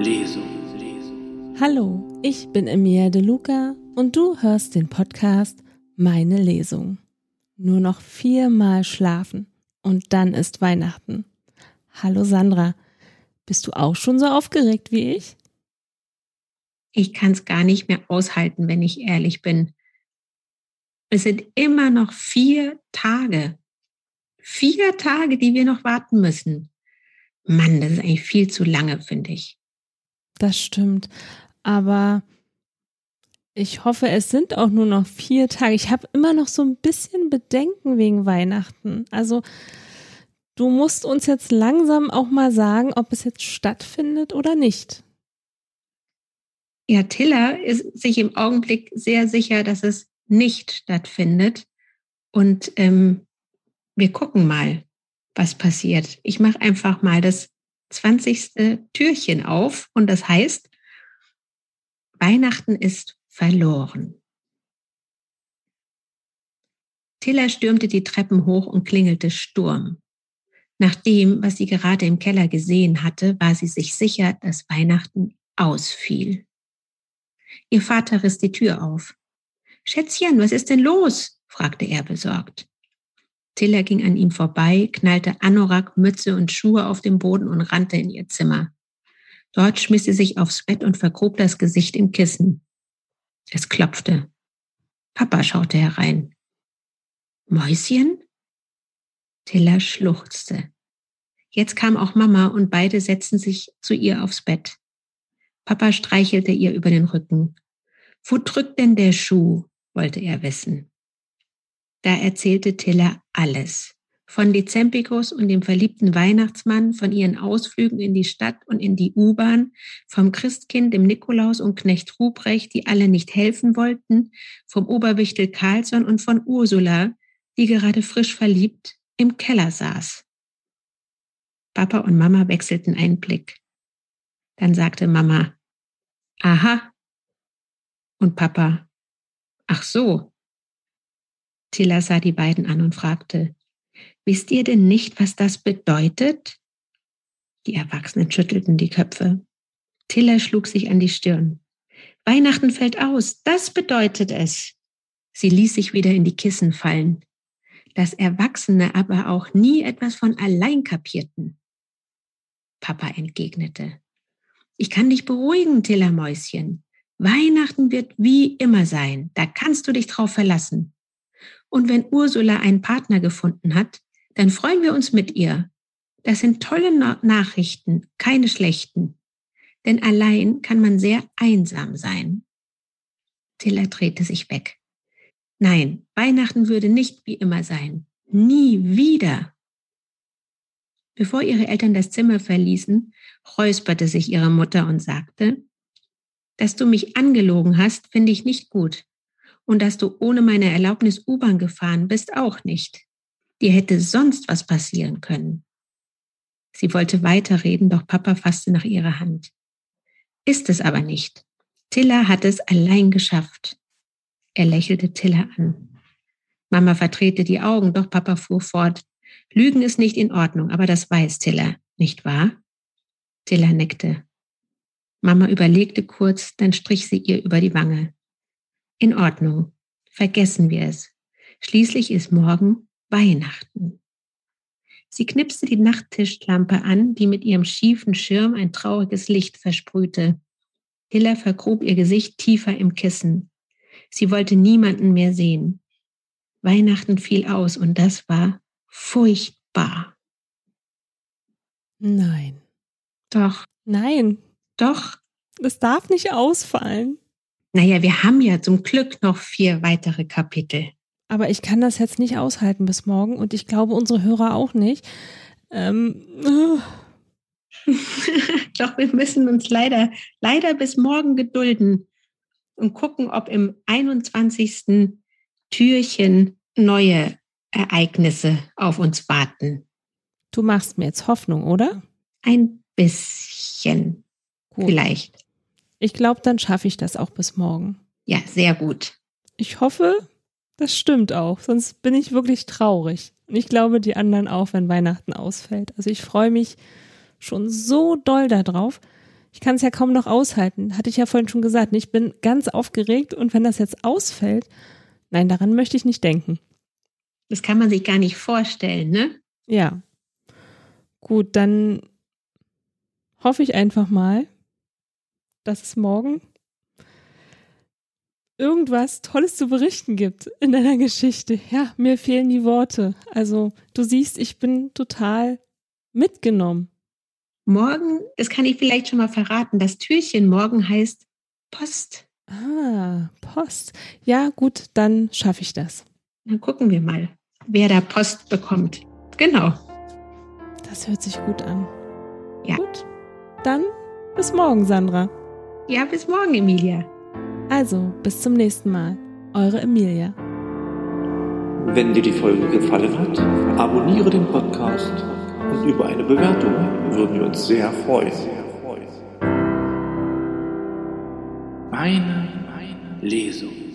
Lesung. Hallo, ich bin Emilia De Luca und du hörst den Podcast Meine Lesung. Nur noch viermal schlafen und dann ist Weihnachten. Hallo Sandra, bist du auch schon so aufgeregt wie ich? Ich kann es gar nicht mehr aushalten, wenn ich ehrlich bin. Es sind immer noch vier Tage. Vier Tage, die wir noch warten müssen. Mann, das ist eigentlich viel zu lange, finde ich. Das stimmt. Aber ich hoffe, es sind auch nur noch vier Tage. Ich habe immer noch so ein bisschen Bedenken wegen Weihnachten. Also du musst uns jetzt langsam auch mal sagen, ob es jetzt stattfindet oder nicht. Ja, Tiller ist sich im Augenblick sehr sicher, dass es nicht stattfindet. Und ähm, wir gucken mal, was passiert. Ich mache einfach mal das 20. Türchen auf und das heißt, Weihnachten ist verloren. Tilla stürmte die Treppen hoch und klingelte Sturm. Nach dem, was sie gerade im Keller gesehen hatte, war sie sich sicher, dass Weihnachten ausfiel. Ihr Vater riss die Tür auf. Schätzchen, was ist denn los? fragte er besorgt. Tilla ging an ihm vorbei, knallte Anorak, Mütze und Schuhe auf den Boden und rannte in ihr Zimmer. Dort schmiss sie sich aufs Bett und vergrub das Gesicht im Kissen. Es klopfte. Papa schaute herein. Mäuschen? Tilla schluchzte. Jetzt kam auch Mama und beide setzten sich zu ihr aufs Bett. Papa streichelte ihr über den Rücken. Wo drückt denn der Schuh? wollte er wissen. Da erzählte Tilla alles. Von Dezempicus und dem verliebten Weihnachtsmann, von ihren Ausflügen in die Stadt und in die U-Bahn, vom Christkind, dem Nikolaus und Knecht Ruprecht, die alle nicht helfen wollten, vom Oberwichtel Carlsson und von Ursula, die gerade frisch verliebt im Keller saß. Papa und Mama wechselten einen Blick. Dann sagte Mama, aha. Und Papa, ach so. Tilla sah die beiden an und fragte, wisst ihr denn nicht, was das bedeutet? Die Erwachsenen schüttelten die Köpfe. Tilla schlug sich an die Stirn. Weihnachten fällt aus, das bedeutet es. Sie ließ sich wieder in die Kissen fallen. Dass Erwachsene aber auch nie etwas von allein kapierten. Papa entgegnete. Ich kann dich beruhigen, Tilla Mäuschen. Weihnachten wird wie immer sein. Da kannst du dich drauf verlassen. Und wenn Ursula einen Partner gefunden hat, dann freuen wir uns mit ihr. Das sind tolle Nachrichten, keine schlechten. Denn allein kann man sehr einsam sein. Tilla drehte sich weg. Nein, Weihnachten würde nicht wie immer sein. Nie wieder. Bevor ihre Eltern das Zimmer verließen, räusperte sich ihre Mutter und sagte, dass du mich angelogen hast, finde ich nicht gut. Und dass du ohne meine Erlaubnis U-Bahn gefahren bist, auch nicht. Dir hätte sonst was passieren können. Sie wollte weiterreden, doch Papa fasste nach ihrer Hand. Ist es aber nicht. Tilla hat es allein geschafft. Er lächelte Tilla an. Mama verdrehte die Augen, doch Papa fuhr fort. Lügen ist nicht in Ordnung, aber das weiß Tilla, nicht wahr? Tilla nickte. Mama überlegte kurz, dann strich sie ihr über die Wange. In Ordnung. Vergessen wir es. Schließlich ist morgen Weihnachten. Sie knipste die Nachttischlampe an, die mit ihrem schiefen Schirm ein trauriges Licht versprühte. Hilla vergrub ihr Gesicht tiefer im Kissen. Sie wollte niemanden mehr sehen. Weihnachten fiel aus und das war furchtbar. Nein. Doch. Nein. Doch. Es darf nicht ausfallen. Naja, wir haben ja zum Glück noch vier weitere Kapitel. Aber ich kann das jetzt nicht aushalten bis morgen und ich glaube unsere Hörer auch nicht. Ähm, Doch, wir müssen uns leider, leider bis morgen gedulden und gucken, ob im 21. Türchen neue Ereignisse auf uns warten. Du machst mir jetzt Hoffnung, oder? Ein bisschen. Gut. Vielleicht. Ich glaube, dann schaffe ich das auch bis morgen. Ja, sehr gut. Ich hoffe, das stimmt auch. Sonst bin ich wirklich traurig. Und ich glaube, die anderen auch, wenn Weihnachten ausfällt. Also ich freue mich schon so doll darauf. Ich kann es ja kaum noch aushalten. Hatte ich ja vorhin schon gesagt. Ich bin ganz aufgeregt und wenn das jetzt ausfällt, nein, daran möchte ich nicht denken. Das kann man sich gar nicht vorstellen, ne? Ja. Gut, dann hoffe ich einfach mal, dass es morgen irgendwas Tolles zu berichten gibt in deiner Geschichte. Ja, mir fehlen die Worte. Also du siehst, ich bin total mitgenommen. Morgen, das kann ich vielleicht schon mal verraten, das Türchen morgen heißt Post. Ah, Post. Ja, gut, dann schaffe ich das. Dann gucken wir mal, wer da Post bekommt. Genau. Das hört sich gut an. Ja. Gut, dann bis morgen, Sandra. Ja, bis morgen, Emilia. Also, bis zum nächsten Mal. Eure Emilia. Wenn dir die Folge gefallen hat, abonniere den Podcast und über eine Bewertung würden wir uns sehr freuen. Meine Lesung.